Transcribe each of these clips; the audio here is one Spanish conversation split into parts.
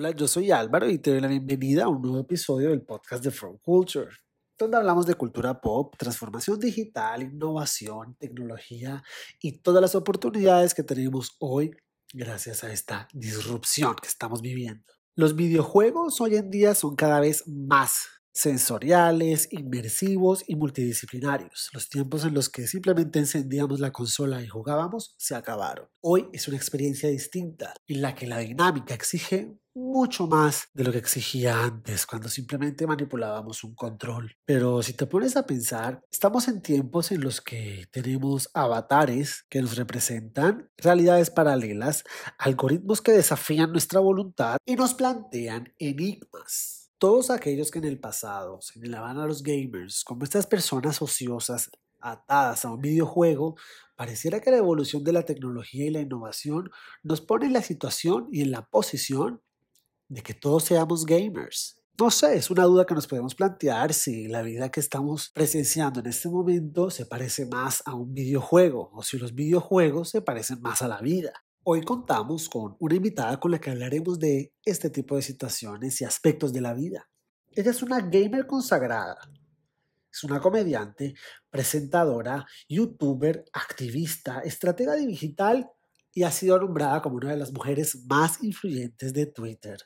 Hola, yo soy Álvaro y te doy la bienvenida a un nuevo episodio del podcast de From Culture, donde hablamos de cultura pop, transformación digital, innovación, tecnología y todas las oportunidades que tenemos hoy gracias a esta disrupción que estamos viviendo. Los videojuegos hoy en día son cada vez más sensoriales, inmersivos y multidisciplinarios. Los tiempos en los que simplemente encendíamos la consola y jugábamos se acabaron. Hoy es una experiencia distinta en la que la dinámica exige mucho más de lo que exigía antes, cuando simplemente manipulábamos un control. Pero si te pones a pensar, estamos en tiempos en los que tenemos avatares que nos representan, realidades paralelas, algoritmos que desafían nuestra voluntad y nos plantean enigmas. Todos aquellos que en el pasado señalaban a los gamers como estas personas ociosas atadas a un videojuego, pareciera que la evolución de la tecnología y la innovación nos pone en la situación y en la posición de que todos seamos gamers. No sé, es una duda que nos podemos plantear si la vida que estamos presenciando en este momento se parece más a un videojuego o si los videojuegos se parecen más a la vida. Hoy contamos con una invitada con la que hablaremos de este tipo de situaciones y aspectos de la vida. Ella es una gamer consagrada. Es una comediante, presentadora, youtuber, activista, estratega digital y ha sido nombrada como una de las mujeres más influyentes de Twitter.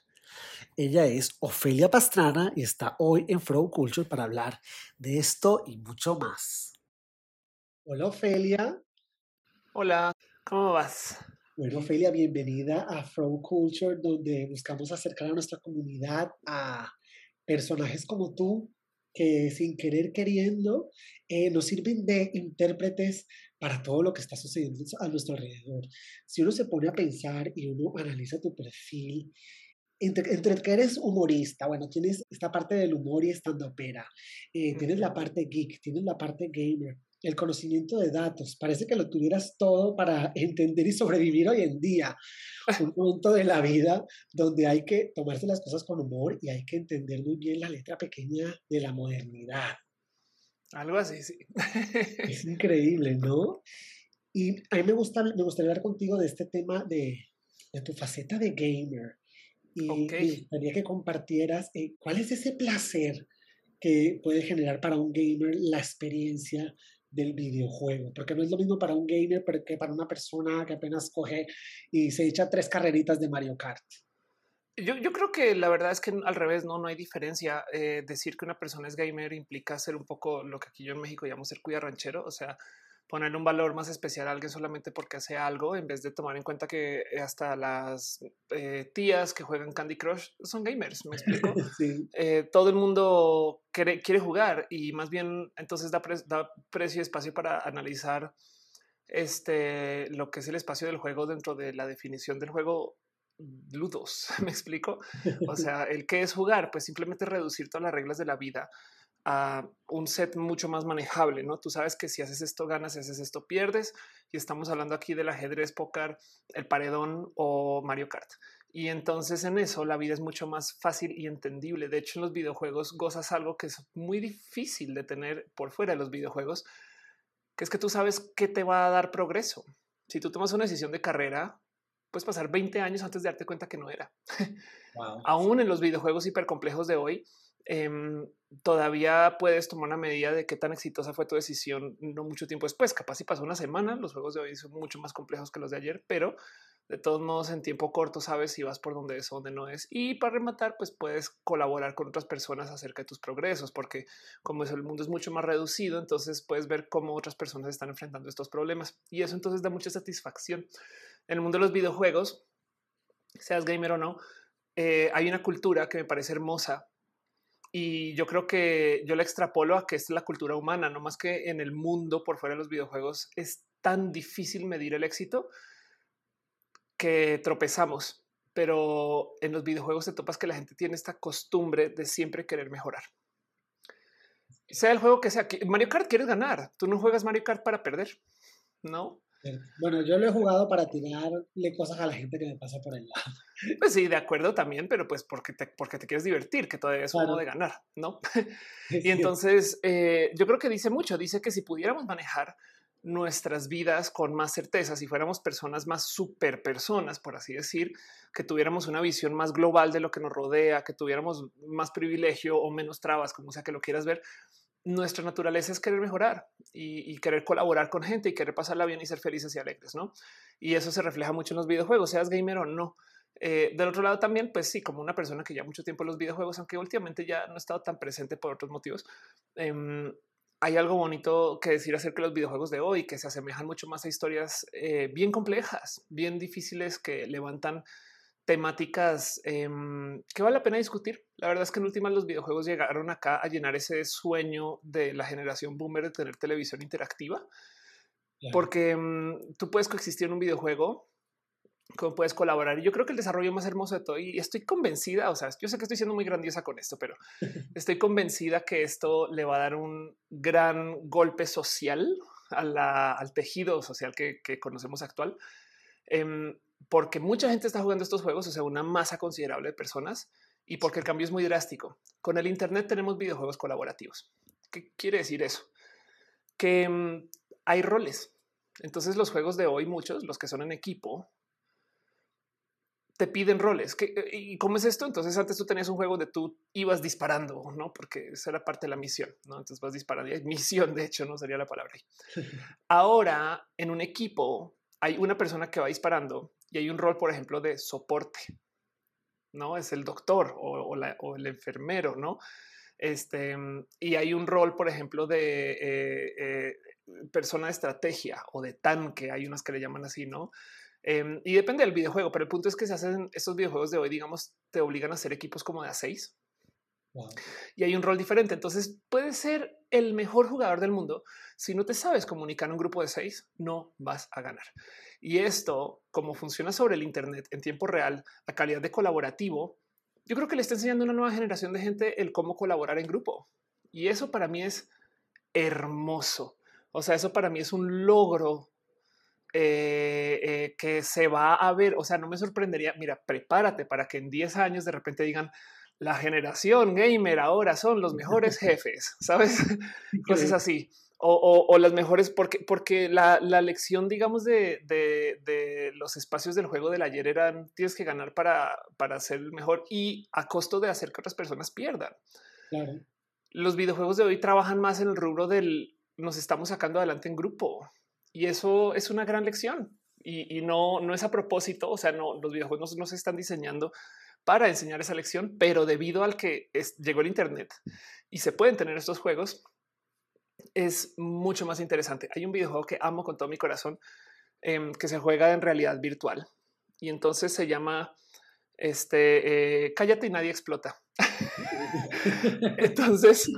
Ella es Ofelia Pastrana y está hoy en Flow Culture para hablar de esto y mucho más. Hola Ofelia. Hola, ¿cómo vas? Bueno, Ofelia, bienvenida a Flow Culture, donde buscamos acercar a nuestra comunidad a personajes como tú que sin querer queriendo eh, nos sirven de intérpretes para todo lo que está sucediendo a nuestro alrededor. Si uno se pone a pensar y uno analiza tu perfil entre, que eres humorista, bueno, tienes esta parte del humor y estando opera, eh, tienes la parte geek, tienes la parte gamer, el conocimiento de datos, parece que lo tuvieras todo para entender y sobrevivir hoy en día. Un punto de la vida donde hay que tomarse las cosas con humor y hay que entender muy bien la letra pequeña de la modernidad. Algo así, sí. Es increíble, ¿no? Y a mí me, gusta, me gustaría hablar contigo de este tema de, de tu faceta de gamer. Y me gustaría que compartieras eh, cuál es ese placer que puede generar para un gamer la experiencia del videojuego, porque no es lo mismo para un gamer que para una persona que apenas coge y se echa tres carreritas de Mario Kart. Yo, creo que la verdad es que al revés, no, no hay diferencia. Eh, decir que una persona es gamer implica ser un poco lo que aquí yo en México llamo ser cuida ranchero, o sea, poner un valor más especial a alguien solamente porque hace algo, en vez de tomar en cuenta que hasta las eh, tías que juegan Candy Crush son gamers. Me explico. Eh, todo el mundo quiere, quiere, jugar y más bien entonces da, da precio y espacio para analizar este lo que es el espacio del juego dentro de la definición del juego ludos. Me explico. O sea, el que es jugar, pues simplemente reducir todas las reglas de la vida a un set mucho más manejable, ¿no? Tú sabes que si haces esto ganas, si haces esto pierdes y estamos hablando aquí del ajedrez, póker, el paredón o Mario Kart. Y entonces en eso la vida es mucho más fácil y entendible. De hecho, en los videojuegos gozas algo que es muy difícil de tener por fuera de los videojuegos, que es que tú sabes que te va a dar progreso. Si tú tomas una decisión de carrera, puedes pasar 20 años antes de darte cuenta que no era. Aún en los videojuegos hipercomplejos de hoy, Em, todavía puedes tomar una medida de qué tan exitosa fue tu decisión no mucho tiempo después. Capaz si pasó una semana, los juegos de hoy son mucho más complejos que los de ayer, pero de todos modos en tiempo corto sabes si vas por donde es o donde no es. Y para rematar, pues puedes colaborar con otras personas acerca de tus progresos, porque como el mundo es mucho más reducido, entonces puedes ver cómo otras personas están enfrentando estos problemas. Y eso entonces da mucha satisfacción. En el mundo de los videojuegos, seas gamer o no, eh, hay una cultura que me parece hermosa y yo creo que yo la extrapolo a que es la cultura humana, no más que en el mundo por fuera de los videojuegos es tan difícil medir el éxito que tropezamos. Pero en los videojuegos te topas que la gente tiene esta costumbre de siempre querer mejorar. Sea el juego que sea, Mario Kart quieres ganar. Tú no juegas Mario Kart para perder, no? Bueno, yo lo he jugado para tirarle cosas a la gente que me pasa por el lado. Pues sí, de acuerdo también, pero pues porque te, porque te quieres divertir, que todavía es uno de ganar, ¿no? y entonces eh, yo creo que dice mucho, dice que si pudiéramos manejar nuestras vidas con más certeza, si fuéramos personas más super personas, por así decir, que tuviéramos una visión más global de lo que nos rodea, que tuviéramos más privilegio o menos trabas, como sea que lo quieras ver, nuestra naturaleza es querer mejorar y, querer colaborar con gente y querer pasarla bien y ser felices y alegres, ¿no? Y eso se refleja mucho en los videojuegos, seas gamer o no. Eh, del otro lado también, pues sí, como una persona que ya mucho tiempo en los videojuegos, aunque últimamente ya no he estado tan presente por otros motivos, em, hay algo bonito que decir acerca de los videojuegos de hoy, que se asemejan mucho más a historias eh, bien complejas, bien difíciles, que levantan temáticas em, que vale la pena discutir. La verdad es que en últimas los videojuegos llegaron acá a llenar ese sueño de la generación boomer de tener televisión interactiva, porque em, tú puedes coexistir en un videojuego cómo puedes colaborar. Y yo creo que el desarrollo más hermoso de todo, y estoy convencida, o sea, yo sé que estoy siendo muy grandiosa con esto, pero estoy convencida que esto le va a dar un gran golpe social al tejido social que, conocemos actual, em, porque mucha gente está jugando estos juegos, o sea, una masa considerable de personas, y porque el cambio es muy drástico. Con el Internet tenemos videojuegos colaborativos. ¿Qué quiere decir eso? Que em, hay roles. Entonces los juegos de hoy, muchos, los que son en equipo, te piden roles. Eh, ¿Y cómo es esto? Entonces antes tú tenías un juego donde tú ibas disparando, ¿no? Porque esa era parte de la misión, ¿no? Entonces vas disparando. Y misión, de hecho, no sería la palabra. Ahora, en un equipo, hay una persona que va disparando y hay un rol, por ejemplo, de soporte, ¿no? Es el doctor o, el enfermero, ¿no? Este, y hay un rol, por ejemplo, de eh, eh, persona de estrategia o de tanque. Hay unas que le llaman así, ¿no? Em, y depende del videojuego, pero el punto es que se hacen estos videojuegos de hoy, digamos, te obligan a hacer equipos como de a seis. Y hay un rol diferente. Entonces puedes ser el mejor jugador del mundo. Si no te sabes comunicar en un grupo de seis, no vas a ganar. Y esto, como funciona sobre el Internet en tiempo real, a calidad de colaborativo, yo creo que le está enseñando a una nueva generación de gente el cómo colaborar en grupo. Y eso para mí es hermoso. O sea, eso para mí es un logro eh, eh, que se va a ver. O sea, no me sorprendería. Mira, prepárate para que en 10 años de repente digan la generación gamer ahora son los mejores jefes, sabes? Cosas así. O, las mejores, porque, porque la, lección, digamos, de, de, los espacios del juego del ayer eran tienes que ganar para, para ser el mejor y a costo de hacer que otras personas pierdan. Los videojuegos de hoy trabajan más en el rubro del nos estamos sacando adelante en grupo. Y eso es una gran lección y, no, no es a propósito. O sea, no, los videojuegos no, se están diseñando para enseñar esa lección, pero debido al que llegó el Internet y se pueden tener estos juegos, es mucho más interesante. Hay un videojuego que amo con todo mi corazón em, que se juega en realidad virtual y entonces se llama este eh, cállate y nadie explota. entonces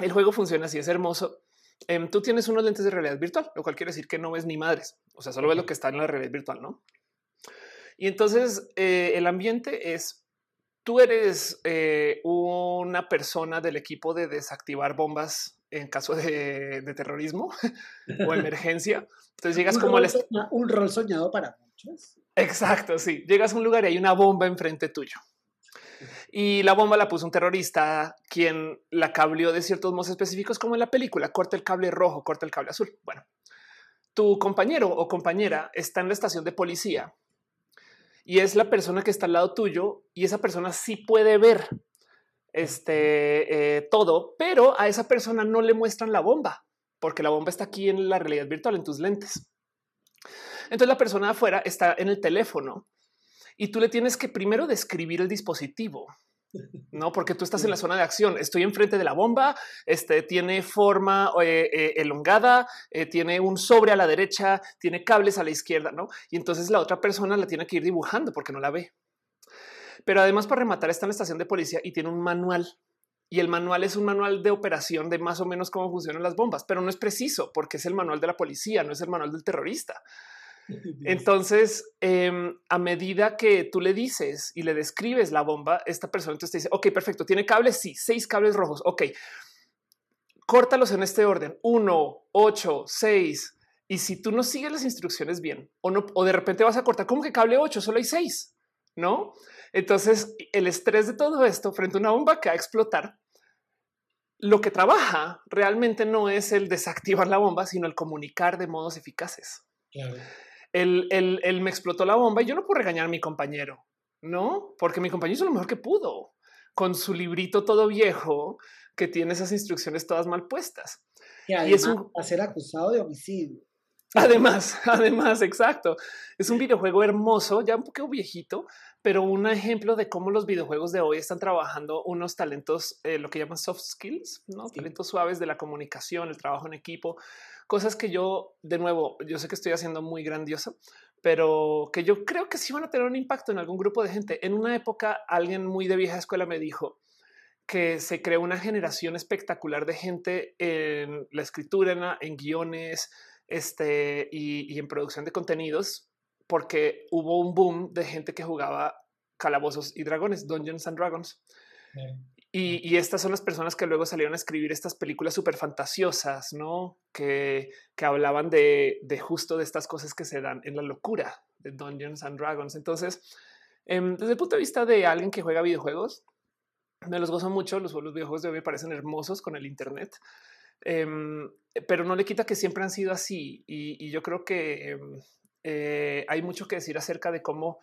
el juego funciona así, es hermoso Em, tú tienes unos lentes de realidad virtual, lo cual quiere decir que no ves ni madres. O sea, solo ves lo que está en la realidad virtual, ¿no? Y entonces eh, el ambiente es, tú eres eh, una persona del equipo de desactivar bombas en caso de, terrorismo o emergencia. Entonces llegas como al... Un rol soñado para muchos. Exacto, sí. Llegas a un lugar y hay una bomba enfrente tuyo. Y la bomba la puso un terrorista quien la cableó de ciertos modos específicos, como en la película, corta el cable rojo, corta el cable azul. Bueno, tu compañero o compañera está en la estación de policía y es la persona que está al lado tuyo y esa persona sí puede ver este eh, todo, pero a esa persona no le muestran la bomba porque la bomba está aquí en la realidad virtual, en tus lentes. Entonces la persona afuera está en el teléfono y tú le tienes que primero describir el dispositivo. No, porque tú estás en la zona de acción. Estoy enfrente de la bomba. Este tiene forma eh, eh, elongada, eh, tiene un sobre a la derecha, tiene cables a la izquierda, no? Y entonces la otra persona la tiene que ir dibujando porque no la ve. Pero además, para rematar, está en la estación de policía y tiene un manual. Y el manual es un manual de operación de más o menos cómo funcionan las bombas, pero no es preciso porque es el manual de la policía, no es el manual del terrorista. Entonces, em, a medida que tú le dices y le describes la bomba, esta persona entonces te dice, ok, perfecto, tiene cables, sí, seis cables rojos, ok, córtalos en este orden, uno, ocho, seis. Y si tú no sigues las instrucciones bien o no, o de repente vas a cortar, como que cable ocho, solo hay seis, no? Entonces, el estrés de todo esto frente a una bomba que va a explotar lo que trabaja realmente no es el desactivar la bomba, sino el comunicar de modos eficaces. Claro. Él, me explotó la bomba y yo no puedo regañar a mi compañero, no, porque mi compañero hizo lo mejor que pudo con su librito todo viejo que tiene esas instrucciones todas mal puestas. y es un... a ser acusado de homicidio. Además, además, exacto. Es un videojuego hermoso, ya un poco viejito, pero un ejemplo de cómo los videojuegos de hoy están trabajando unos talentos, eh, lo que llaman soft skills, ¿no? talentos suaves de la comunicación, el trabajo en equipo, cosas que yo, de nuevo, yo sé que estoy haciendo muy grandioso, pero que yo creo que sí van a tener un impacto en algún grupo de gente. En una época, alguien muy de vieja escuela me dijo que se creó una generación espectacular de gente en la escritura, en, guiones este, y en producción de contenidos porque hubo un boom de gente que jugaba calabozos y dragones, Dungeons and Dragons. Y, estas son las personas que luego salieron a escribir estas películas súper fantasiosas, ¿no? Que, que hablaban de, justo de estas cosas que se dan en la locura de Dungeons and Dragons. Entonces, em, desde el punto de vista de alguien que juega videojuegos, me los gozo mucho. Los, videojuegos de hoy me parecen hermosos con el Internet, em, pero no le quita que siempre han sido así. Y, yo creo que em, eh, hay mucho que decir acerca de cómo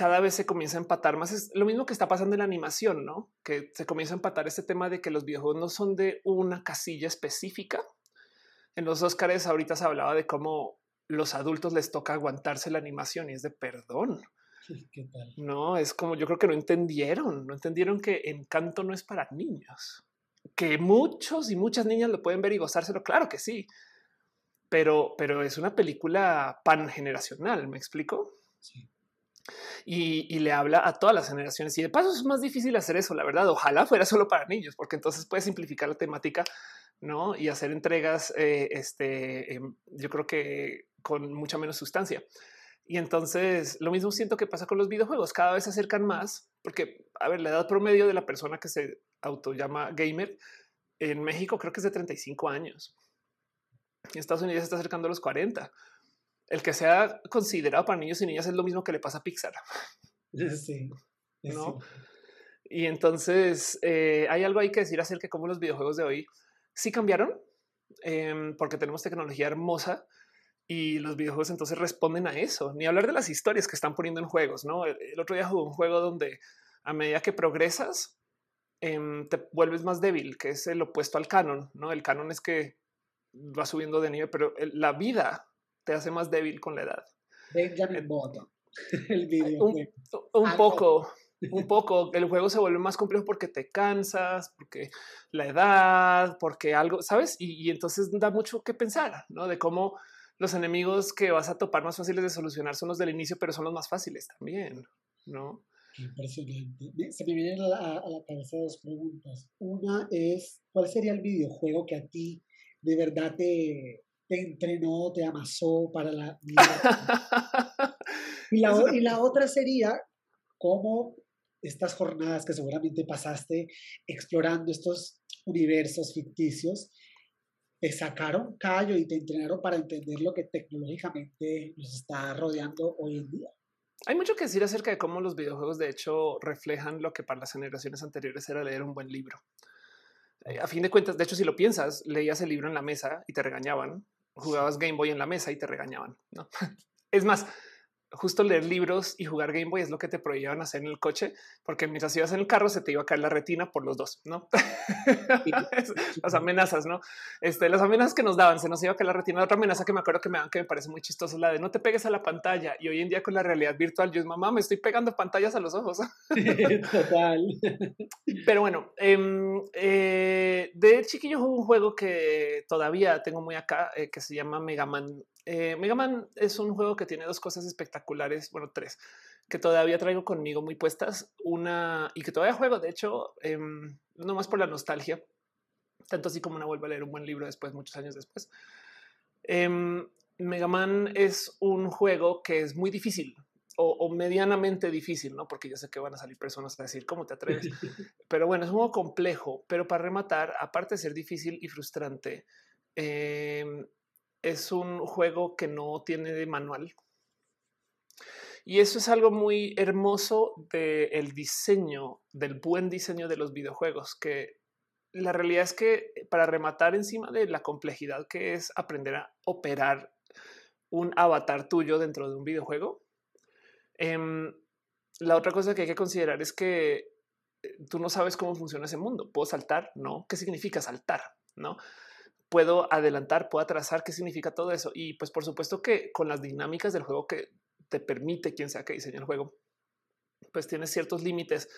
cada vez se comienza a empatar más. Es lo mismo que está pasando en la animación, ¿no? Que se comienza a empatar este tema de que los videojuegos no son de una casilla específica. En los Oscars ahorita se hablaba de cómo los adultos les toca aguantarse la animación y es de perdón. No, es como yo creo que no entendieron, no entendieron que Encanto no es para niños, que muchos y muchas niñas lo pueden ver y gozárselo. Claro que sí, pero, pero es una película pangeneracional. Me explico. Sí. Y, le habla a todas las generaciones. Y de paso es más difícil hacer eso, la verdad. Ojalá fuera solo para niños, porque entonces puede simplificar la temática, no? Y hacer entregas. Eh, este, em, yo creo que con mucha menos sustancia. Y entonces lo mismo siento que pasa con los videojuegos. Cada vez se acercan más, porque a ver, la edad promedio de la persona que se auto llama gamer en México creo que es de 35 años. En Estados Unidos está acercando a los 40. El que sea considerado para niños y niñas es lo mismo que le pasa a Pixar. Sí. ¿No? Y entonces eh, hay algo ahí que decir acerca de cómo los videojuegos de hoy sí cambiaron, em, porque tenemos tecnología hermosa y los videojuegos entonces responden a eso. Ni hablar de las historias que están poniendo en juegos. No, el, otro día jugué un juego donde a medida que progresas em, te vuelves más débil, que es el opuesto al canon. No, el canon es que va subiendo de nivel, pero la vida te hace más débil con la edad. Benjamin Button, el video. Un, ah, poco, un poco. El juego se vuelve más complejo porque te cansas, porque la edad, porque algo, ¿sabes? Y, entonces da mucho que pensar, ¿no? De cómo los enemigos que vas a topar más fáciles de solucionar son los del inicio, pero son los más fáciles también, ¿no? Impresionante. Se me vienen a la, a la cabeza dos preguntas. Una es, ¿cuál sería el videojuego que a ti de verdad te, te entrenó, te amasó para la vida. y, la, y la otra sería cómo estas jornadas que seguramente pasaste explorando estos universos ficticios, te sacaron callo y te entrenaron para entender lo que tecnológicamente nos está rodeando hoy en día. Hay mucho que decir acerca de cómo los videojuegos de hecho reflejan lo que para las generaciones anteriores era leer un buen libro. Eh, a fin de cuentas, de hecho, si lo piensas, leías el libro en la mesa y te regañaban, jugabas Game Boy en la mesa y te regañaban. ¿no? Es más, justo leer libros y jugar Game Boy es lo que te prohibían hacer en el coche, porque mientras ibas en el carro se te iba a caer la retina por los dos, ¿no? las amenazas, ¿no? Este, las amenazas que nos daban, se nos iba a caer la retina. Otra amenaza que me acuerdo que me dan que me parece muy chistosa es la de no te pegues a la pantalla. Y hoy en día con la realidad virtual, yo es mamá, me estoy pegando pantallas a los ojos. Total. Pero bueno, em, eh, de chiquillo jugué un juego que todavía tengo muy acá, eh, que se llama Mega Man eh, Mega Man es un juego que tiene dos cosas espectaculares, bueno, tres, que todavía traigo conmigo muy puestas. Una y que todavía juego, de hecho, eh, no más por la nostalgia, tanto así como una vuelvo a leer un buen libro después, muchos años después. Em, Mega Man es un juego que es muy difícil o, medianamente difícil, no? Porque yo sé que van a salir personas a decir cómo te atreves, pero bueno, es un juego complejo, pero para rematar, aparte de ser difícil y frustrante, eh, es un juego que no tiene de manual. Y eso es algo muy hermoso del diseño, del buen diseño de los videojuegos, que la realidad es que para rematar encima de la complejidad que es aprender a operar un avatar tuyo dentro de un videojuego, em, la otra cosa que hay que considerar es que eh, tú no sabes cómo funciona ese mundo. ¿Puedo saltar? No. ¿Qué significa saltar? No. ¿Puedo adelantar? ¿Puedo atrasar? ¿Qué significa todo eso? Y pues por supuesto que con las dinámicas del juego que te permite quien sea que diseñe el juego, pues tienes ciertos límites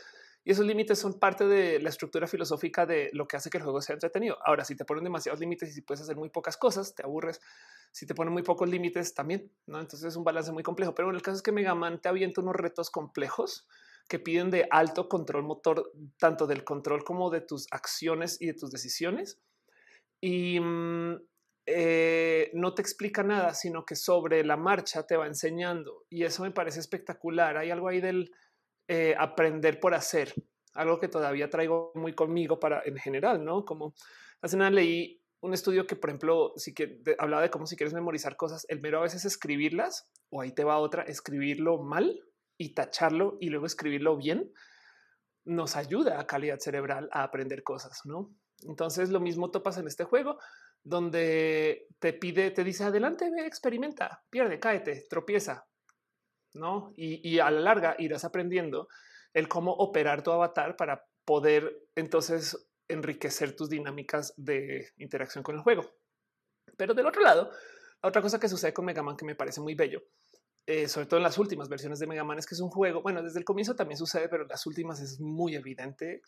y esos límites son parte de la estructura filosófica de lo que hace que el juego sea entretenido. Ahora, si te ponen demasiados límites y si puedes hacer muy pocas cosas, te aburres. Si te ponen muy pocos límites, también. ¿no? Entonces es un balance muy complejo. Pero en el caso es que Mega Man te avienta unos retos complejos que piden de alto control motor, tanto del control como de tus acciones y de tus decisiones. Y mm, eh, no te explica nada, sino que sobre la marcha te va enseñando. Y eso me parece espectacular. Hay algo ahí del eh, aprender por hacer, algo que todavía traigo muy conmigo para en general, ¿no? Como hace nada leí un estudio que, por ejemplo, si que hablaba de cómo si quieres memorizar cosas, el mero a veces escribirlas o ahí te va otra, escribirlo mal y tacharlo y luego escribirlo bien, nos ayuda a calidad cerebral a aprender cosas, ¿no? Entonces lo mismo topas en este juego donde te pide, te dice adelante, ve, experimenta, pierde, cáete, tropieza, ¿no? Y, a la larga irás aprendiendo el cómo operar tu avatar para poder entonces enriquecer tus dinámicas de interacción con el juego. Pero del otro lado, otra cosa que sucede con Mega Man que me parece muy bello, eh, sobre todo en las últimas versiones de Mega Man, es que es un juego, bueno, desde el comienzo también sucede, pero en las últimas es muy evidente.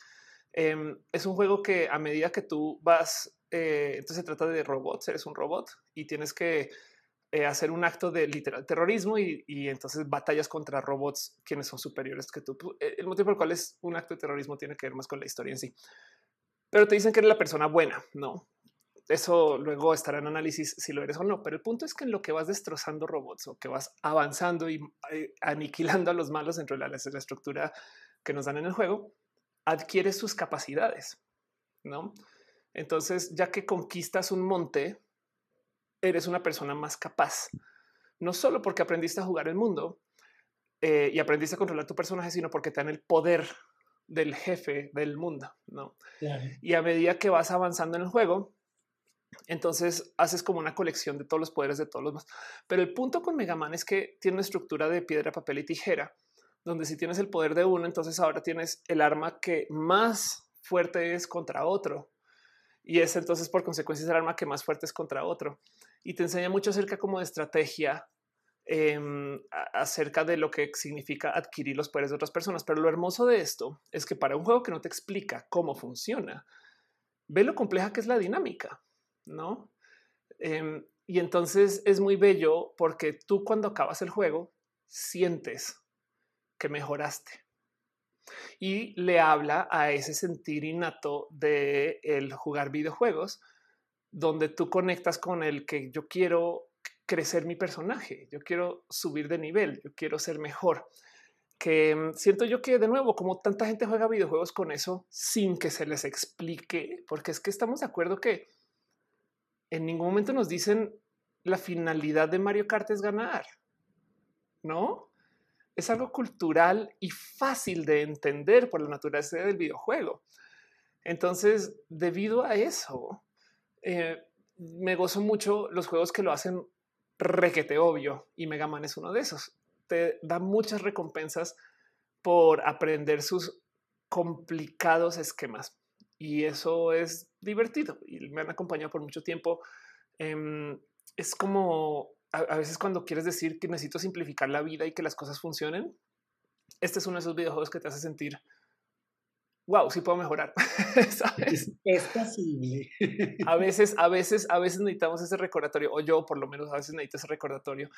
Em, es un juego que a medida que tú vas, eh, entonces se trata de robots, eres un robot y tienes que eh, hacer un acto de literal terrorismo y, entonces batallas contra robots quienes son superiores que tú. El motivo por el cual es un acto de terrorismo tiene que ver más con la historia en sí. Pero te dicen que eres la persona buena, no? Eso luego estará en análisis si lo eres o no. Pero el punto es que en lo que vas destrozando robots o que vas avanzando y eh, aniquilando a los malos dentro de la estructura que nos dan en el juego, adquieres sus capacidades, no? Entonces, ya que conquistas un monte, eres una persona más capaz, no solo porque aprendiste a jugar el mundo eh, y aprendiste a controlar tu personaje, sino porque te dan el poder del jefe del mundo, ¿no? Y a medida que vas avanzando en el juego, entonces haces como una colección de todos los poderes de todos los más. Pero el punto con Mega Man es que tiene una estructura de piedra, papel y tijera, donde si tienes el poder de uno, entonces ahora tienes el arma que más fuerte es contra otro. Y es entonces por consecuencia el arma que más fuerte es contra otro y te enseña mucho acerca como de estrategia em, acerca de lo que significa adquirir los poderes de otras personas. Pero lo hermoso de esto es que para un juego que no te explica cómo funciona, ve lo compleja que es la dinámica, no? Em, y entonces es muy bello porque tú cuando acabas el juego sientes que mejoraste y le habla a ese sentir innato de el jugar videojuegos donde tú conectas con el que yo quiero crecer mi personaje, yo quiero subir de nivel, yo quiero ser mejor. Que mm, siento yo que de nuevo, como tanta gente juega videojuegos con eso sin que se les explique, porque es que estamos de acuerdo que en ningún momento nos dicen la finalidad de Mario Kart es ganar, ¿no? Es algo cultural y fácil de entender por la naturaleza del videojuego. Entonces, debido a eso, eh, me gozo mucho los juegos que lo hacen requete obvio y Mega Man es uno de esos. Te da muchas recompensas por aprender sus complicados esquemas y eso es divertido y me han acompañado por mucho tiempo. Em, es como a, veces cuando quieres decir que necesito simplificar la vida y que las cosas funcionen. Este es uno de esos videojuegos que te hace sentir wow, sí puedo mejorar. Es, posible. a veces, a veces, a veces necesitamos ese recordatorio, o yo por lo menos a veces necesito ese recordatorio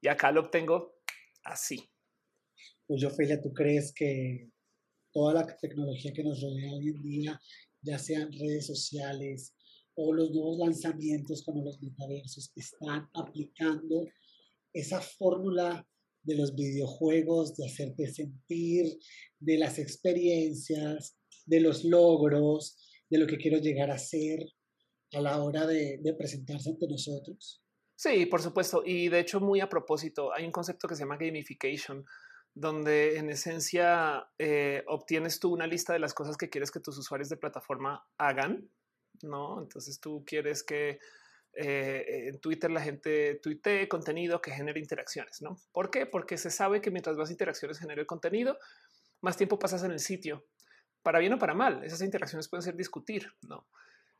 y acá lo obtengo así. Pues yo, Felia, ¿tú crees que toda la tecnología que nos rodea hoy en día, ya sean redes sociales o los nuevos lanzamientos como los metaversos, están aplicando esa fórmula de los videojuegos, de hacerte sentir, de las experiencias, de los logros, de lo que quiero llegar a ser a la hora de, presentarse ante nosotros. Sí, por supuesto. Y de hecho, muy a propósito, hay un concepto que se llama gamification, donde en esencia eh, obtienes tú una lista de las cosas que quieres que tus usuarios de plataforma hagan, ¿no? Entonces tú quieres que eh, en Twitter la gente tuitee contenido que genere interacciones, ¿no? ¿Por qué? Porque se sabe que mientras más interacciones genere el contenido, más tiempo pasas en el sitio, para bien o para mal. Esas interacciones pueden ser discutir, ¿no?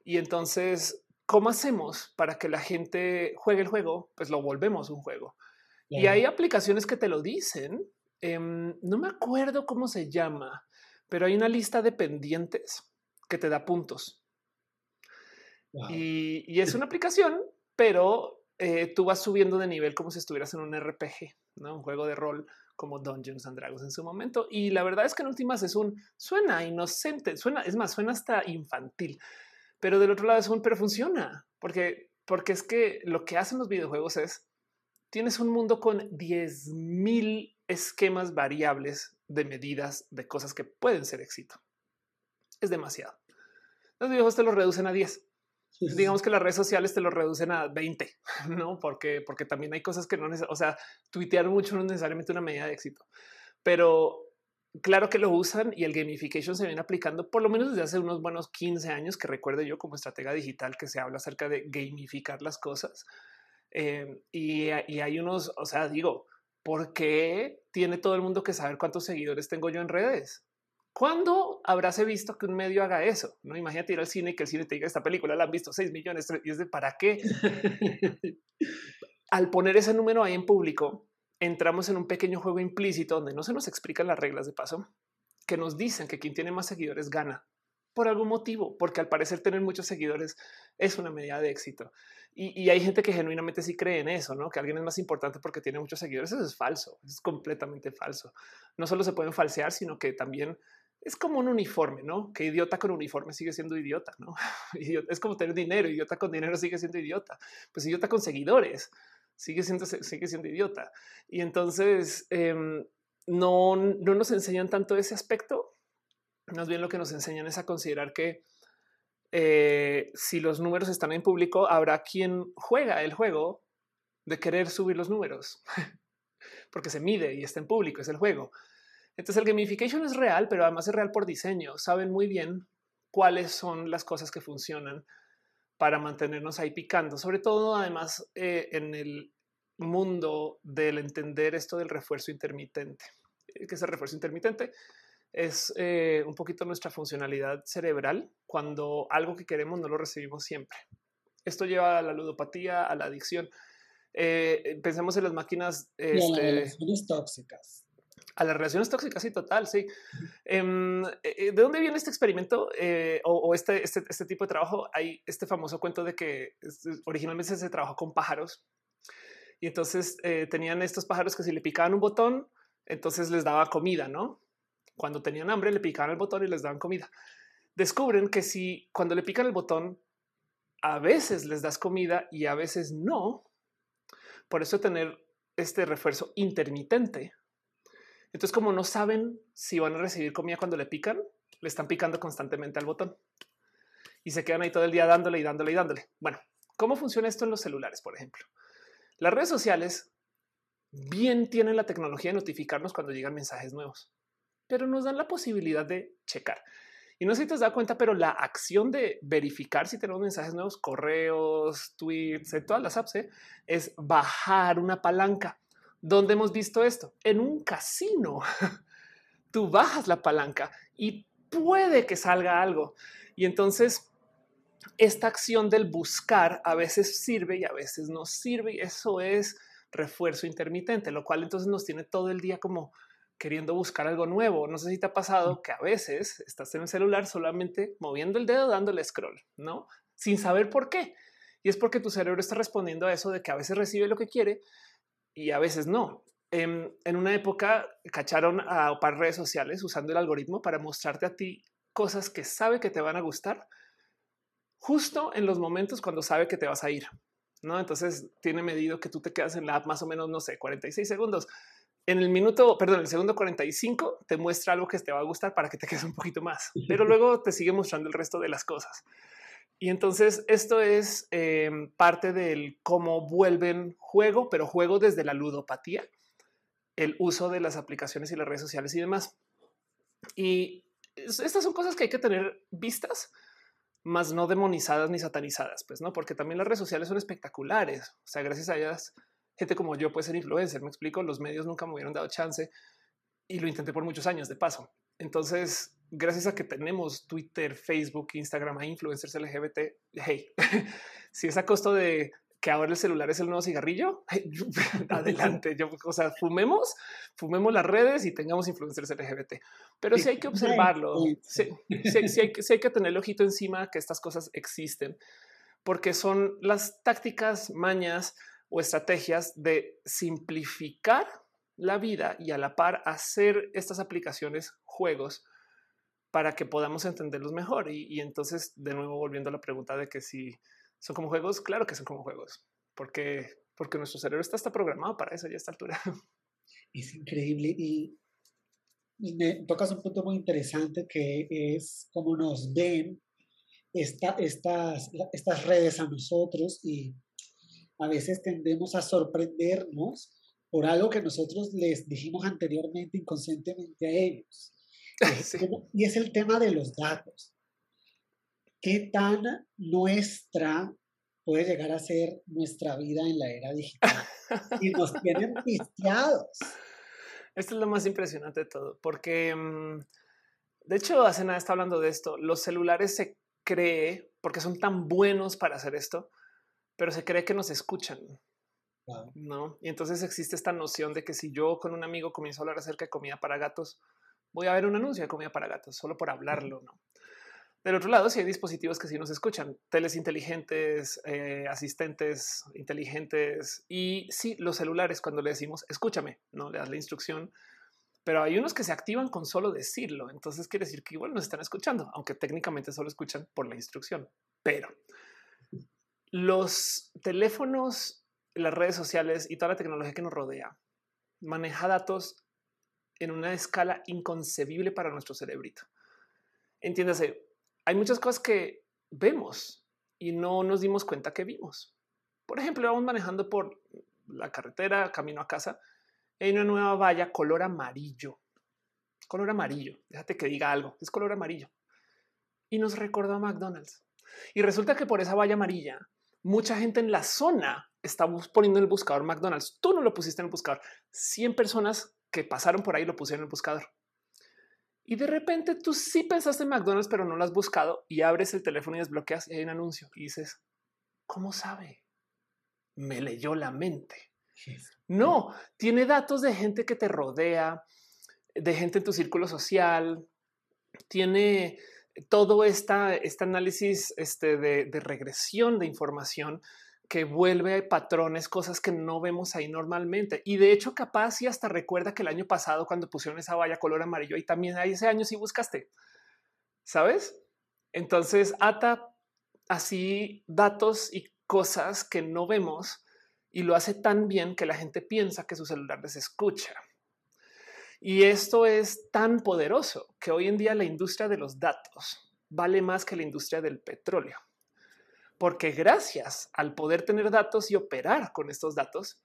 Y entonces, ¿cómo hacemos para que la gente juegue el juego? Pues lo volvemos un juego. Y hay aplicaciones que te lo dicen. Em, no me acuerdo cómo se llama, pero hay una lista de pendientes que te da puntos. Y, es una aplicación, pero eh, tú vas subiendo de nivel como si estuvieras en un RPG, ¿no? un juego de rol como Dungeons and Dragons en su momento. Y la verdad es que en últimas es un suena inocente, suena, es más, suena hasta infantil, pero del otro lado es un, pero funciona porque, porque es que lo que hacen los videojuegos es tienes un mundo con 10.000 mil esquemas variables de medidas de cosas que pueden ser éxito. Es demasiado. Los videojuegos te lo reducen a 10 digamos que las redes sociales te lo reducen a 20, no? Porque, porque también hay cosas que no, o sea, tuitear mucho no es necesariamente una medida de éxito, pero claro que lo usan y el gamification se viene aplicando por lo menos desde hace unos buenos 15 años que recuerdo yo como estratega digital que se habla acerca de gamificar las cosas. Eh, y, y hay unos, o sea, digo, ¿por qué tiene todo el mundo que saber cuántos seguidores tengo yo en redes? ¿Cuándo habráse visto que un medio haga eso? No imagínate ir al cine y que el cine te diga esta película la han visto 6 millones y es de para qué. al poner ese número ahí en público, entramos en un pequeño juego implícito donde no se nos explican las reglas de paso, que nos dicen que quien tiene más seguidores gana por algún motivo, porque al parecer tener muchos seguidores es una medida de éxito. Y, hay gente que genuinamente sí cree en eso, ¿no? Que alguien es más importante porque tiene muchos seguidores. Eso es falso, es completamente falso. No solo se pueden falsear, sino que también es como un uniforme, ¿no? Que idiota con uniforme sigue siendo idiota, ¿no? Es como tener dinero, idiota con dinero sigue siendo idiota. Pues idiota con seguidores sigue siendo, sigue siendo idiota. Y entonces em, no, no nos enseñan tanto ese aspecto. Más bien lo que nos enseñan es a considerar que eh, si los números están en público, habrá quien juega el juego de querer subir los números, porque se mide y está en público, es el juego. Entonces el gamification es real, pero además es real por diseño. Saben muy bien cuáles son las cosas que funcionan para mantenernos ahí picando, sobre todo además eh, en el mundo del entender esto del refuerzo intermitente. Eh, ¿Qué es el refuerzo intermitente? Es eh, un poquito nuestra funcionalidad cerebral cuando algo que queremos no lo recibimos siempre. Esto lleva a la ludopatía, a la adicción. pensemos en las máquinas este, tóxicas a las relaciones tóxicas, sí, total, sí. Em, eh, eh, ¿De dónde viene este experimento eh, o, este, este, este, tipo de trabajo? Hay este famoso cuento de que originalmente se trabajó con pájaros y entonces tenían estos pájaros que si le picaban un botón, entonces les daba comida, ¿no? Cuando tenían hambre le picaban el botón y les daban comida. Descubren que si cuando le pican el botón, a veces les das comida y a veces no. Por eso tener este refuerzo intermitente entonces, como no saben si van a recibir comida cuando le pican, le están picando constantemente al botón y se quedan ahí todo el día dándole y dándole y dándole. Bueno, ¿cómo funciona esto en los celulares, por ejemplo? Las redes sociales bien tienen la tecnología de notificarnos cuando llegan mensajes nuevos, pero nos dan la posibilidad de checar. Y no sé si te has dado cuenta, pero la acción de verificar si tenemos mensajes nuevos, correos, tweets, todas las apps, ¿eh? es bajar una palanca. ¿Dónde hemos visto esto? En un casino. Tú bajas la palanca y puede que salga algo. Y entonces esta acción del buscar a veces sirve y a veces no sirve. Y eso es refuerzo intermitente, lo cual entonces nos tiene todo el día como queriendo buscar algo nuevo. No sé si te ha pasado que a veces estás en el celular solamente moviendo el dedo, dándole scroll, no sin saber por qué. Y es porque tu cerebro está respondiendo a eso de que a veces recibe lo que quiere y a veces no. En, una época cacharon a par redes sociales usando el algoritmo para mostrarte a ti cosas que sabe que te van a gustar justo en los momentos cuando sabe que te vas a ir. No, entonces tiene medido que tú te quedas en la app más o menos, no sé, 46 segundos. En el minuto, perdón, el segundo 45 te muestra algo que te va a gustar para que te quedes un poquito más, pero luego te sigue mostrando el resto de las cosas. Y entonces esto es em, parte del cómo vuelven juego, pero juego desde la ludopatía. el uso de las aplicaciones y las redes sociales y demás. Y estas son cosas que hay que tener vistas, más no demonizadas ni satanizadas, pues no, porque también las redes sociales son espectaculares. O sea, gracias a ellas, gente como yo puede ser influencer. Me explico, los medios nunca me hubieran dado chance y lo intenté por muchos años de paso. Entonces, gracias a que tenemos Twitter, Facebook, Instagram, a influencers LGBT, hey, si es a costo de que ahora el celular es el nuevo cigarrillo, adelante. Yo, o sea, fumemos, fumemos las redes y tengamos influencers LGBT. Pero sí hay que observarlo. Sí, hay, hay, que tener el ojito encima que estas cosas existen, porque son las tácticas, mañas o estrategias de simplificar la vida y a la par hacer estas aplicaciones juegos para que podamos entenderlos mejor. Y, y entonces, de nuevo, volviendo a la pregunta de que si son como juegos, claro que son como juegos, porque, porque nuestro cerebro está, está programado para eso ya a esta altura. Es increíble y, y me tocas un punto muy interesante que es cómo nos ven esta, estas, estas redes a nosotros y a veces tendemos a sorprendernos por algo que nosotros les dijimos anteriormente inconscientemente a ellos. Y es el tema de los datos qué tan nuestra puede llegar a ser nuestra vida en la era digital. y nos tienen pisteados. Esto es lo más impresionante de todo, porque mm, de hecho hace nada está hablando de esto. Los celulares se cree, porque son tan buenos para hacer esto, pero se cree que nos escuchan. No, y entonces existe esta noción de que si yo con un amigo comienzo a hablar acerca de comida para gatos, voy a ver un anuncio de comida para gatos solo por hablarlo. No, del otro lado, si hay dispositivos que sí nos escuchan, teles inteligentes, eh, asistentes inteligentes y sí, los celulares cuando le decimos escúchame, no le das la instrucción, pero hay unos que se activan con solo decirlo. Entonces quiere decir que igual nos están escuchando, aunque técnicamente solo escuchan por la instrucción. Pero los teléfonos, las redes sociales y toda la tecnología que nos rodea maneja datos en una escala inconcebible para nuestro cerebrito. Entiéndase, hay muchas cosas que vemos y no nos dimos cuenta que vimos. Por ejemplo, vamos manejando por la carretera, camino a casa, hay una nueva valla color amarillo. Color amarillo. Déjate que diga algo. Es color amarillo. Y nos recordó a McDonald's. Y resulta que por esa valla amarilla, mucha gente en la zona estamos poniendo en el buscador McDonald's. Tú no lo pusiste en el buscador. 100 personas que pasaron por ahí lo pusieron en el buscador. Y de repente tú sí pensaste en McDonald's, pero no lo has buscado y abres el teléfono y desbloqueas y hay un anuncio y dices, ¿cómo sabe? Me leyó la mente. No, tiene datos de gente que te rodea, de gente en tu círculo social, tiene todo esta, este análisis este de, de regresión de información que vuelve a patrones, cosas que no vemos ahí normalmente. Y de hecho, capaz y hasta recuerda que el año pasado, cuando pusieron esa valla color amarillo, y también hay ese año sí buscaste, sabes? Entonces ata así datos y cosas que no vemos y lo hace tan bien que la gente piensa que su celular les escucha. Y esto es tan poderoso que hoy en día la industria de los datos vale más que la industria del petróleo porque gracias al poder tener datos y operar con estos datos,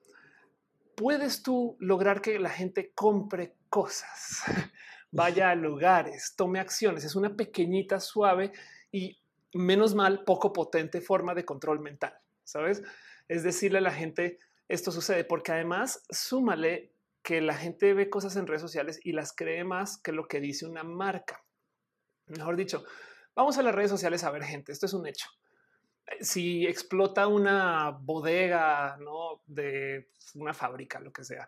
puedes tú lograr que la gente compre cosas, vaya a lugares, tome acciones. Es una pequeñita, suave y menos mal poco potente forma de control mental. Sabes? Es decirle a la gente esto sucede porque además súmale que la gente ve cosas en redes sociales y las cree más que lo que dice una marca. Mejor dicho, vamos a las redes sociales a ver gente. Esto es un hecho si explota una bodega ¿no? de una fábrica, lo que sea,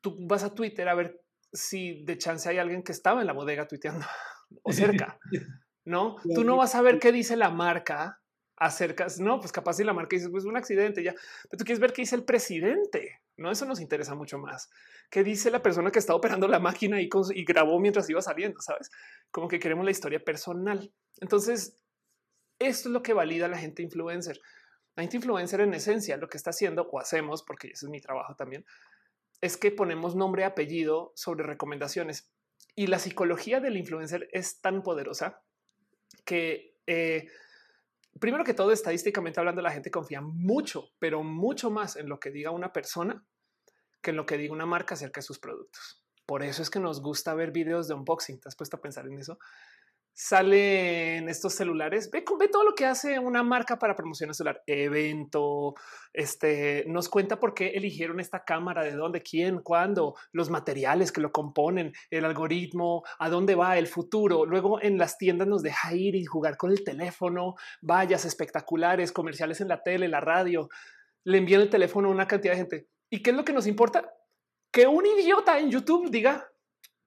tú vas a Twitter a ver si de chance hay alguien que estaba en la bodega tuiteando o cerca. No, tú no vas a ver qué dice la marca acerca. No, pues capaz si la marca dice pues un accidente ya, pero tú quieres ver qué dice el presidente. No, eso nos interesa mucho más. ¿Qué dice la persona que está operando la máquina y, y grabó mientras iba saliendo? Sabes como que queremos la historia personal. Entonces, esto es lo que valida a la gente influencer. La gente influencer en esencia lo que está haciendo o hacemos, porque ese es mi trabajo también, es que ponemos nombre y apellido sobre recomendaciones. Y la psicología del influencer es tan poderosa que eh, primero que todo, estadísticamente hablando, la gente confía mucho, pero mucho más en lo que diga una persona que en lo que diga una marca acerca de sus productos. Por eso es que nos gusta ver videos de unboxing. ¿Te has puesto a pensar en eso? Sale en estos celulares. Ve, todo lo que hace una marca para promocionar celular, evento. Este nos cuenta por qué eligieron esta cámara, de dónde, quién, cuándo, los materiales que lo componen, el algoritmo, a dónde va el futuro. Luego en las tiendas nos deja ir y jugar con el teléfono, vallas espectaculares, comerciales en la tele, la radio. Le envían el teléfono a una cantidad de gente. ¿Y qué es lo que nos importa? Que un idiota en YouTube diga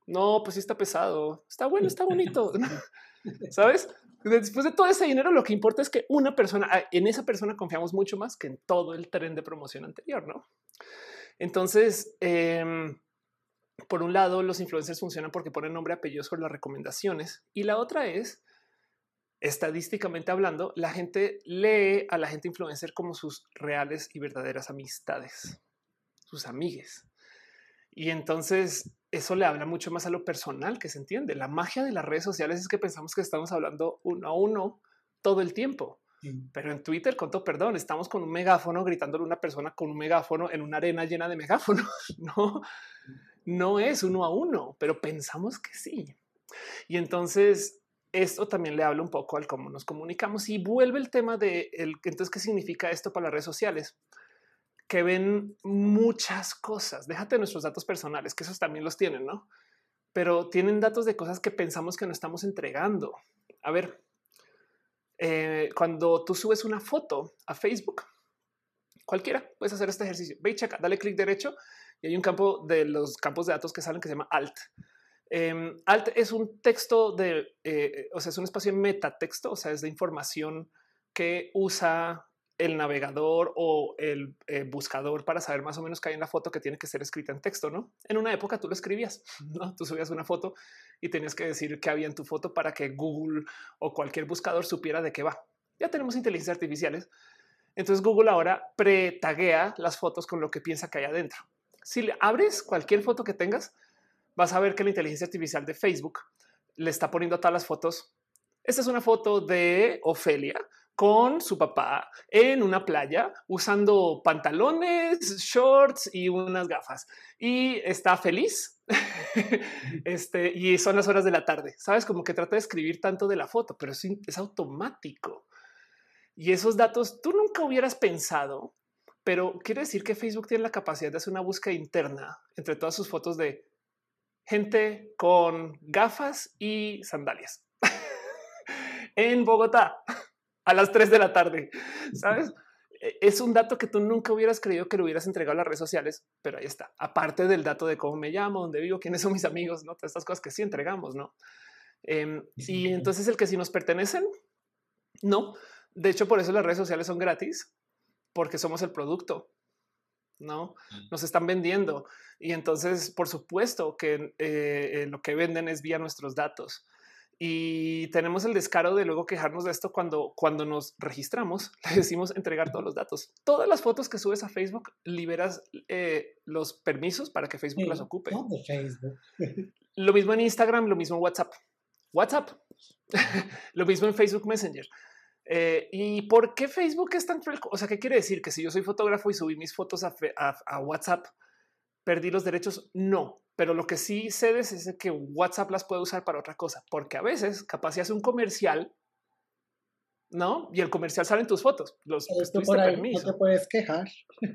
no, pues sí está pesado. Está bueno, está bonito. ¿Sabes? Después de todo ese dinero, lo que importa es que una persona, ah, en esa persona confiamos mucho más que en todo el tren de promoción anterior, ¿no? Entonces, em, por un lado, los influencers funcionan porque ponen nombre, apellidos con las recomendaciones. Y la otra es, estadísticamente hablando, la gente lee a la gente influencer como sus reales y verdaderas amistades, sus amigues. Y entonces eso le habla mucho más a lo personal que se entiende. La magia de las redes sociales es que pensamos que estamos hablando uno a uno todo el tiempo. Pero en Twitter, con todo perdón, estamos con un megáfono gritándole a una persona con un megáfono en una arena llena de megáfonos. No, no es uno a uno, pero pensamos que sí. Y entonces esto también le habla un poco al cómo nos comunicamos y vuelve el tema de el, entonces qué significa esto para las redes sociales que ven muchas cosas. Déjate nuestros datos personales, que esos también los tienen, ¿no? Pero tienen datos de cosas que pensamos que no estamos entregando. A ver, eh, cuando tú subes una foto a Facebook, cualquiera puedes hacer este ejercicio. Ve checa, dale clic derecho y hay un campo de los campos de datos que salen que se llama alt. Em, alt es un texto de, eh, o sea, es un espacio en metatexto, o sea, es de información que usa el navegador o el eh, buscador para saber más o menos qué hay en la foto que tiene que ser escrita en texto, ¿no? En una época tú lo escribías. Tú subías una foto y tenías que decir qué había en tu foto para que Google o cualquier buscador supiera de qué va. Ya tenemos inteligencias artificiales. Entonces Google ahora pretaguea las fotos con lo que piensa que hay adentro. Si abres cualquier foto que tengas, vas a ver que la inteligencia artificial de Facebook le está poniendo a todas las fotos. Esta es una foto de Ofelia con su papá en una playa usando pantalones, shorts y unas gafas y está feliz. este y son las horas de la tarde. Sabes como que trata de escribir tanto de la foto, pero es, es automático. Y esos datos tú nunca hubieras pensado, pero quiere decir que Facebook tiene la capacidad de hacer una búsqueda interna entre todas sus fotos de gente con gafas y sandalias en Bogotá a las 3 de la tarde, ¿sabes? E, es un dato que tú nunca hubieras creído que lo hubieras entregado a las redes sociales, pero ahí está. Aparte del dato de cómo me llamo, dónde vivo, quiénes son mis amigos, no todas estas cosas que sí entregamos, no? Em, y entonces el que si nos pertenecen, no. De hecho, por eso las redes sociales son gratis, porque somos el producto. No mm. nos están vendiendo y entonces, por supuesto que eh, eh, lo que venden es vía nuestros datos y tenemos el descaro de luego quejarnos de esto cuando, cuando nos registramos, le decimos entregar todos los datos. Todas las fotos que subes a Facebook liberas eh, los permisos para que Facebook las ocupe. lo mismo en Instagram, lo mismo en WhatsApp. WhatsApp, lo mismo en Facebook Messenger. Eh, ¿Y por qué Facebook es tan cruel? O sea, ¿qué quiere decir? Que si yo soy fotógrafo y subí mis fotos a, a WhatsApp, perdí los derechos. No, pero lo que sí sé es que WhatsApp las puede usar para otra cosa, porque a veces capaz si hace un comercial, no? Y el comercial sale en tus fotos. Los No te puedes quejar.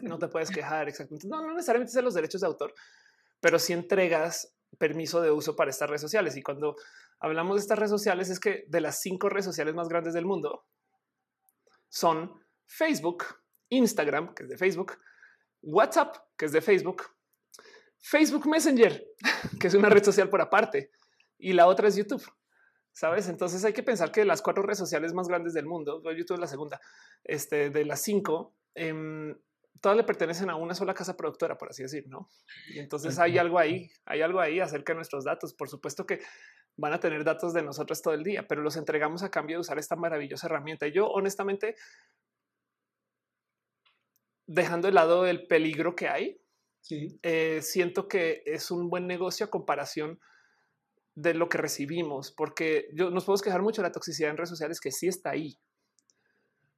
No te puedes quejar. Exactamente. No, no necesariamente es los derechos de autor, pero si entregas permiso de uso para estas redes sociales. Y cuando hablamos de estas redes sociales, es que de las cinco redes sociales más grandes del mundo son Facebook, Instagram, que es de Facebook, WhatsApp, que es de Facebook, Facebook Messenger, que es una red social por aparte, y la otra es YouTube. Sabes? Entonces hay que pensar que las cuatro redes sociales más grandes del mundo, YouTube es la segunda, este, de las cinco, eh, todas le pertenecen a una sola casa productora, por así decir, no? Y entonces hay algo ahí, hay algo ahí acerca de nuestros datos. Por supuesto que van a tener datos de nosotros todo el día, pero los entregamos a cambio de usar esta maravillosa herramienta. Y yo, honestamente, dejando de lado el peligro que hay, eh, siento que es un buen negocio a comparación de lo que recibimos, porque yo, nos podemos quejar mucho de la toxicidad en redes sociales que sí está ahí.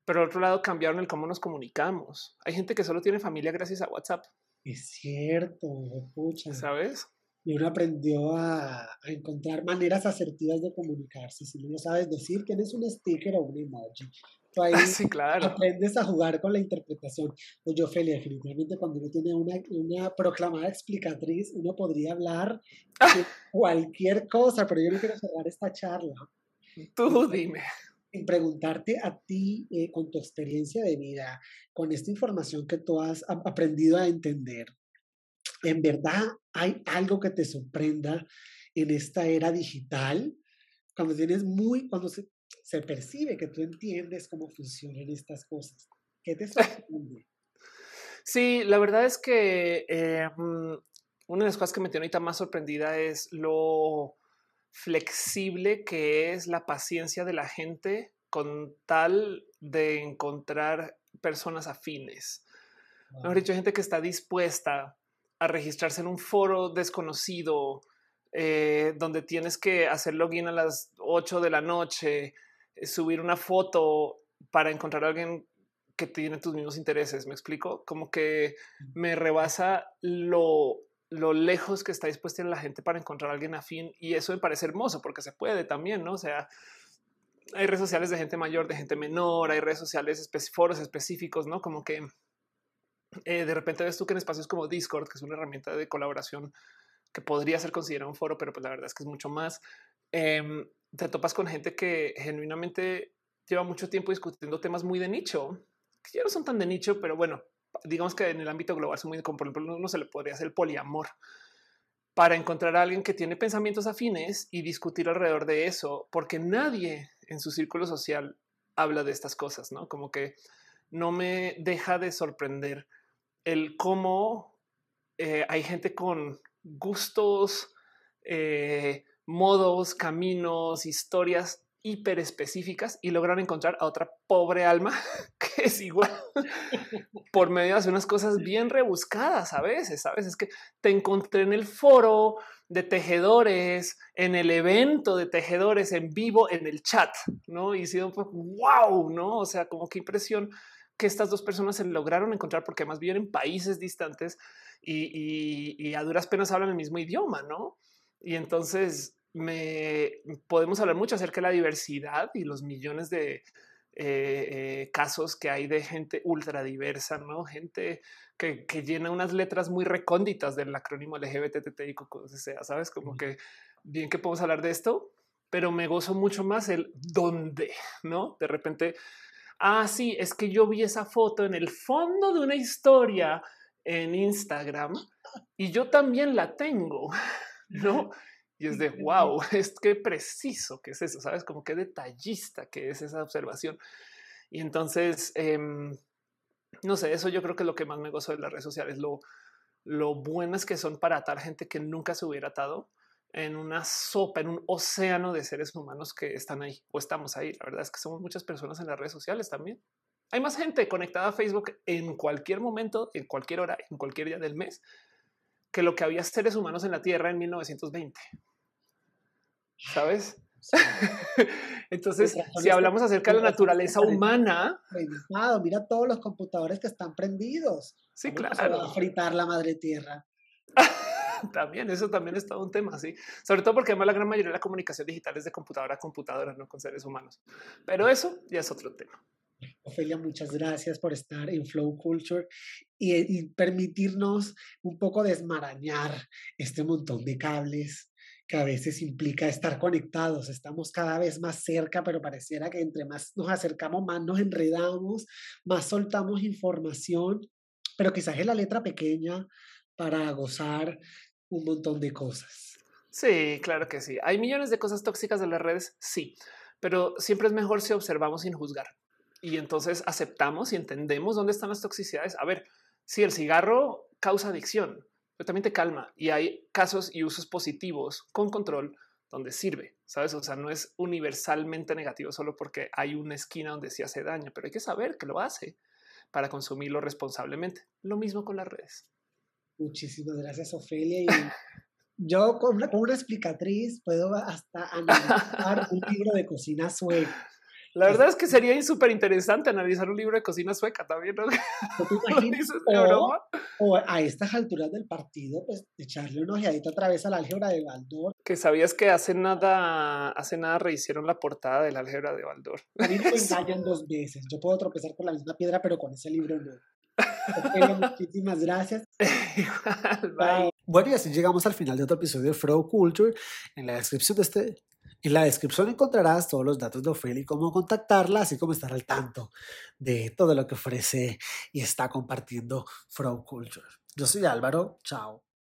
Pero al otro lado cambiaron el cómo nos comunicamos. Hay gente que solo tiene familia gracias a WhatsApp. Es cierto, pucha. ¿Sabes? Y uno aprendió a, encontrar maneras asertivas de comunicarse. Si no sabes decir, tienes un sticker o un emoji. Tú ahí sí, claro. aprendes a jugar con la interpretación. Pues yo, Ophelia, definitivamente cuando uno tiene una, una proclamada explicatriz, uno podría hablar de cualquier cosa, pero yo no quiero cerrar esta charla. Tú dime. En preguntarte a ti, eh, con tu experiencia de vida, con esta información que tú has aprendido a entender, ¿en verdad hay algo que te sorprenda en esta era digital? Cuando tienes muy, cuando se, percibe que tú entiendes cómo funcionan estas cosas. ¿Qué te sorprende? Sí, la verdad es que eh, mm, una de las cosas que me tiene ahorita más sorprendida es lo flexible que es la paciencia de la gente con tal de encontrar personas afines. Mejor dicho, gente que está dispuesta a registrarse en un foro desconocido eh, donde tienes que hacer login a las 8 de la noche, eh, subir una foto para encontrar a alguien que tiene tus mismos intereses. Me explico como que me rebasa lo lo lejos que está dispuesta la gente para encontrar a alguien afín y eso me parece hermoso porque se puede también, ¿no? O sea, hay redes sociales de gente mayor, de gente menor, hay redes sociales, foros específicos, ¿no? Como que eh, de repente ves tú que en espacios como Discord, que es una herramienta de colaboración que podría ser considerado un foro, pero pues la verdad es que es mucho más, em, te topas con gente que genuinamente lleva mucho tiempo discutiendo temas muy de nicho, que ya no son tan de nicho, pero bueno, digamos que en el ámbito global son muy, como por ejemplo, uno se le podría hacer poliamor para encontrar a alguien que tiene pensamientos afines y discutir alrededor de eso, porque nadie en su círculo social habla de estas cosas, ¿no? Como que no me deja de sorprender el cómo eh, hay gente con gustos, eh, modos, caminos, historias hiper específicas y logran encontrar a otra pobre alma que es igual por medio de unas cosas bien rebuscadas a veces, sabes? Es que te encontré en el foro de tejedores, en el evento de tejedores en vivo, en el chat, no? Y sido un poco wow, no? O sea, como qué impresión que estas dos personas se lograron encontrar porque más bien en países distantes y, y a duras penas hablan el mismo idioma, no? Y entonces me podemos hablar mucho acerca de la diversidad y los millones de eh, eh, casos que hay de gente ultra diversa, no gente que, llena unas letras muy recónditas del acrónimo LGBTTI, sea, sabes como que bien que podemos hablar de esto, pero me gozo mucho más el dónde, no de repente. Ah, sí, es que yo vi esa foto en el fondo de una historia en Instagram y yo también la tengo, no? Y es de wow, es que preciso que es eso, sabes, como que detallista que es esa observación. Y entonces, em, no sé, eso yo creo que es lo que más me gozo de las redes sociales, lo, lo buenas que son para atar gente que nunca se hubiera atado en una sopa, en un océano de seres humanos que están ahí o estamos ahí. La verdad es que somos muchas personas en las redes sociales también. Hay más gente conectada a Facebook en cualquier momento, en cualquier hora, en cualquier día del mes, que lo que había seres humanos en la Tierra en 1920 sabes? Entonces, si hablamos acerca de la naturaleza humana, mira todos los computadores que están prendidos. Sí, claro. a fritar la madre tierra. también, eso también es todo un tema, sí. Sobre todo porque además la gran mayoría de la comunicación digital es de computadora a computadora, no con seres humanos. Pero eso ya es otro tema. Ofelia, muchas gracias por estar en Flow Culture y, y permitirnos un poco desmarañar este montón de cables que a veces implica estar conectados. Estamos cada vez más cerca, pero pareciera que entre más nos acercamos, más nos enredamos, más soltamos información, pero quizás es la letra pequeña para gozar un montón de cosas. Sí, claro que sí. Hay millones de cosas tóxicas de las redes, sí, pero siempre es mejor si observamos sin juzgar. Y entonces aceptamos y entendemos dónde están las toxicidades. A ver, si el cigarro causa adicción, también te calma y hay casos y usos positivos con control donde sirve, sabes? O sea, no es universalmente negativo solo porque hay una esquina donde se hace daño, pero hay que saber que lo hace para consumirlo responsablemente. Lo mismo con las redes. Muchísimas gracias, Ofelia. Y yo con una, explicatriz puedo hasta analizar un libro de cocina sueco. La verdad es que sería súper interesante analizar un libro de cocina sueca también, ¿no? O, a estas alturas del partido, pues echarle una ojeadita otra vez al álgebra de Baldor. Que sabías que hace nada, hace nada rehicieron la portada del álgebra de Baldor. A mí me engañan dos veces. Yo puedo tropezar con la misma piedra, pero con ese libro no. Muchísimas gracias. Bueno, y así llegamos al final de otro episodio de Fro Culture. En la descripción de este en la descripción encontrarás todos los datos de Ofelia y cómo contactarla, así como estar al tanto de todo lo que ofrece y está compartiendo Fro Culture. Yo soy Álvaro, chao.